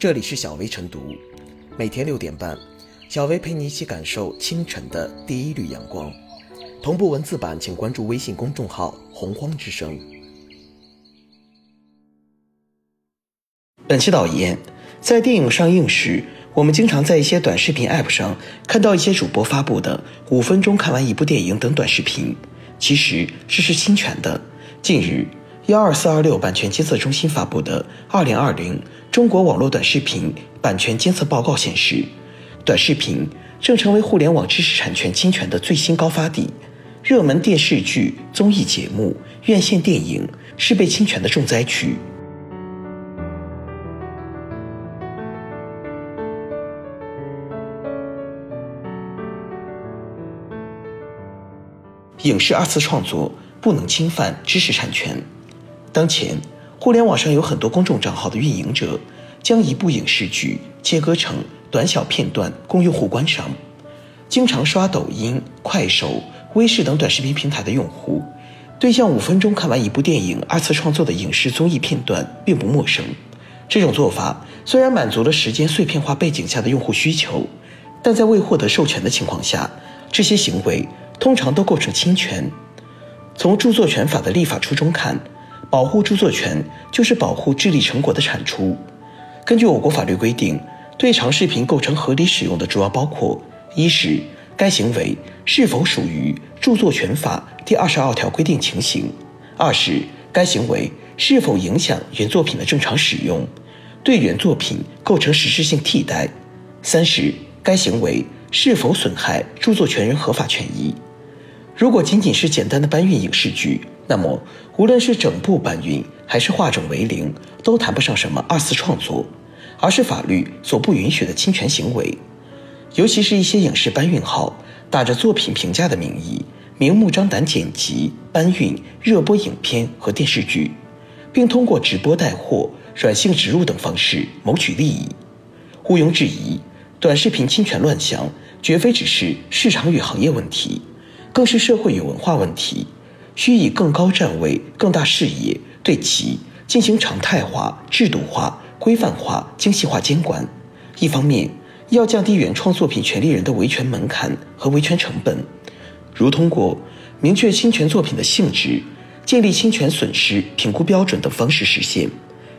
这里是小薇晨读，每天六点半，小薇陪你一起感受清晨的第一缕阳光。同步文字版，请关注微信公众号“洪荒之声”。本期导言：在电影上映时，我们经常在一些短视频 App 上看到一些主播发布的“五分钟看完一部电影”等短视频，其实这是侵权的。近日，幺二四二六版权监测中心发布的《二零二零中国网络短视频版权监测报告》显示，短视频正成为互联网知识产权侵权的最新高发地。热门电视剧、综艺节目、院线电影是被侵权的重灾区。影视二次创作不能侵犯知识产权。当前，互联网上有很多公众账号的运营者，将一部影视剧切割成短小片段供用户观赏。经常刷抖音、快手。微视等短视频平台的用户，对像五分钟看完一部电影二次创作的影视综艺片段并不陌生。这种做法虽然满足了时间碎片化背景下的用户需求，但在未获得授权的情况下，这些行为通常都构成侵权。从著作权法的立法初衷看，保护著作权就是保护智力成果的产出。根据我国法律规定，对长视频构成合理使用的主要包括：一是该行为是否属于著作权法第二十二条规定情形？二是该行为是否影响原作品的正常使用，对原作品构成实质性替代？三是该行为是否损害著作权人合法权益？如果仅仅是简单的搬运影视剧，那么无论是整部搬运还是化整为零，都谈不上什么二次创作，而是法律所不允许的侵权行为。尤其是一些影视搬运号，打着作品评价的名义，明目张胆剪辑、搬运、热播影片和电视剧，并通过直播带货、软性植入等方式谋取利益。毋庸置疑，短视频侵权乱象绝非只是市场与行业问题，更是社会与文化问题，需以更高站位、更大视野对其进行常态化、制度化、规范化、精细化监管。一方面，要降低原创作品权利人的维权门槛和维权成本，如通过明确侵权作品的性质、建立侵权损失评估标准等方式实现；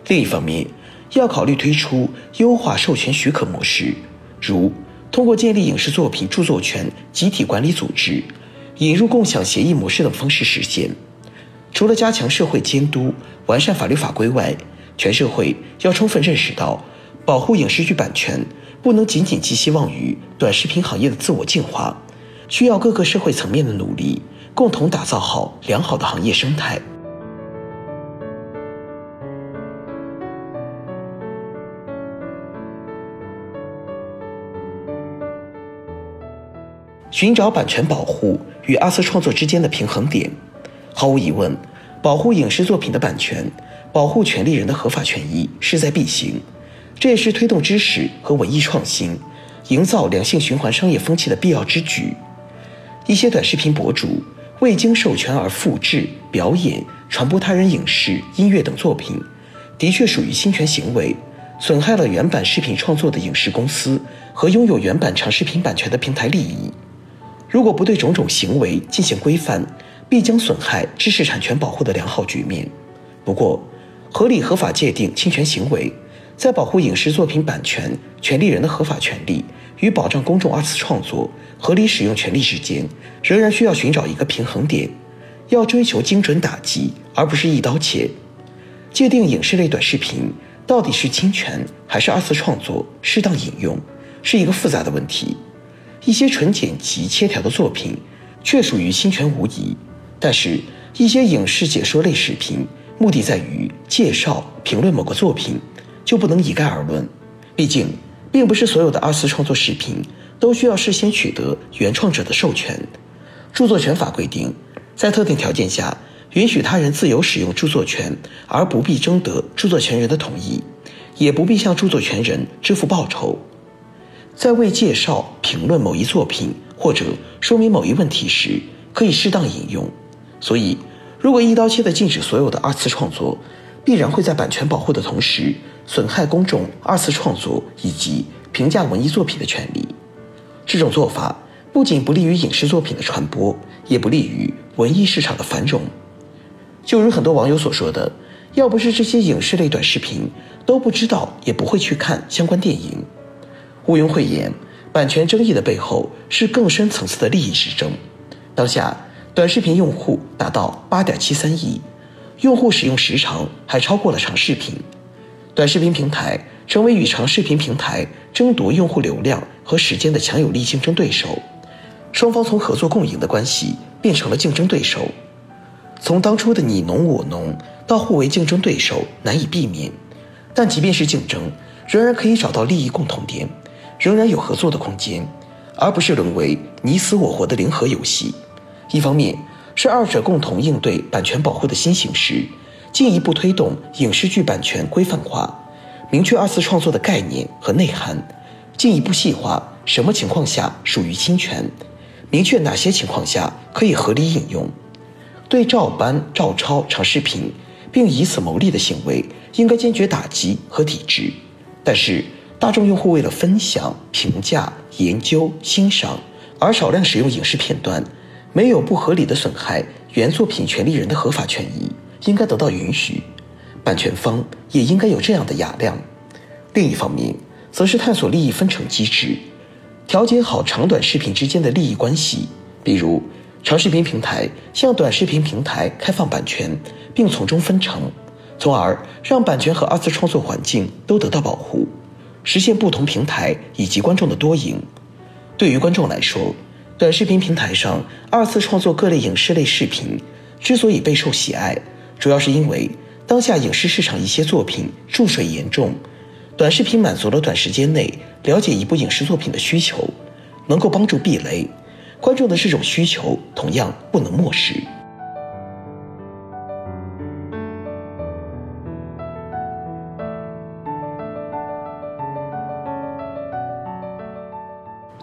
另一方面，要考虑推出优化授权许可模式，如通过建立影视作品著作权集体管理组织、引入共享协议模式等方式实现。除了加强社会监督、完善法律法规外，全社会要充分认识到保护影视剧版权。不能仅仅寄希望于短视频行业的自我净化，需要各个社会层面的努力，共同打造好良好的行业生态。寻找版权保护与二次创作之间的平衡点，毫无疑问，保护影视作品的版权，保护权利人的合法权益势在必行。这也是推动知识和文艺创新、营造良性循环商业风气的必要之举。一些短视频博主未经授权而复制、表演、传播他人影视、音乐等作品，的确属于侵权行为，损害了原版视频创作的影视公司和拥有原版长视频版权的平台利益。如果不对种种行为进行规范，必将损害知识产权保护的良好局面。不过，合理合法界定侵权行为。在保护影视作品版权权利人的合法权利与保障公众二次创作合理使用权利之间，仍然需要寻找一个平衡点，要追求精准打击，而不是一刀切。界定影视类短视频到底是侵权还是二次创作、适当引用，是一个复杂的问题。一些纯剪辑切条的作品，确属于侵权无疑；但是，一些影视解说类视频，目的在于介绍、评论某个作品。就不能一概而论，毕竟，并不是所有的二次创作视频都需要事先取得原创者的授权。著作权法规定，在特定条件下，允许他人自由使用著作权，而不必征得著作权人的同意，也不必向著作权人支付报酬。在为介绍、评论某一作品或者说明某一问题时，可以适当引用。所以，如果一刀切地禁止所有的二次创作，必然会在版权保护的同时。损害公众二次创作以及评价文艺作品的权利。这种做法不仅不利于影视作品的传播，也不利于文艺市场的繁荣。就如很多网友所说的，要不是这些影视类短视频，都不知道也不会去看相关电影。毋庸讳言，版权争议的背后是更深层次的利益之争。当下，短视频用户达到八点七三亿，用户使用时长还超过了长视频。短视频平台成为与长视频平台争夺用户流量和时间的强有力竞争对手，双方从合作共赢的关系变成了竞争对手。从当初的你侬我侬到互为竞争对手，难以避免。但即便是竞争，仍然可以找到利益共同点，仍然有合作的空间，而不是沦为你死我活的零和游戏。一方面是二者共同应对版权保护的新形势，进一步推动影视剧版权规范化，明确二次创作的概念和内涵，进一步细化什么情况下属于侵权，明确哪些情况下可以合理引用。对照搬、照抄长视频，并以此牟利的行为，应该坚决打击和抵制。但是，大众用户为了分享、评价、研究、欣赏而少量使用影视片段，没有不合理的损害原作品权利人的合法权益，应该得到允许。版权方也应该有这样的雅量。另一方面，则是探索利益分成机制，调节好长短视频之间的利益关系，比如。长视频平台向短视频平台开放版权，并从中分成，从而让版权和二次创作环境都得到保护，实现不同平台以及观众的多赢。对于观众来说，短视频平台上二次创作各类影视类视频之所以备受喜爱，主要是因为当下影视市场一些作品注水严重，短视频满足了短时间内了解一部影视作品的需求，能够帮助避雷。观众的这种需求同样不能漠视。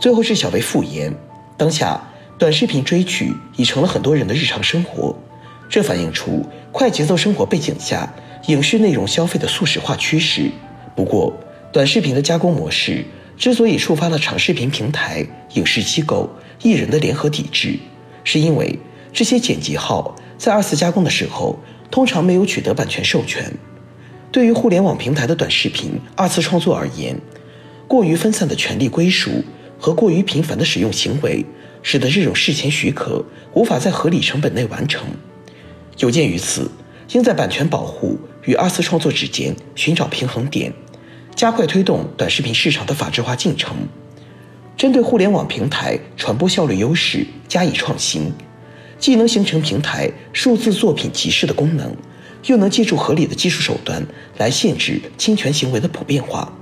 最后是小薇复言，当下短视频追剧已成了很多人的日常生活，这反映出快节奏生活背景下影视内容消费的速食化趋势。不过，短视频的加工模式。之所以触发了长视频平台、影视机构、艺人的联合抵制，是因为这些剪辑号在二次加工的时候，通常没有取得版权授权。对于互联网平台的短视频二次创作而言，过于分散的权利归属和过于频繁的使用行为，使得这种事前许可无法在合理成本内完成。有鉴于此，应在版权保护与二次创作之间寻找平衡点。加快推动短视频市场的法制化进程，针对互联网平台传播效率优势加以创新，既能形成平台数字作品集市的功能，又能借助合理的技术手段来限制侵权行为的普遍化。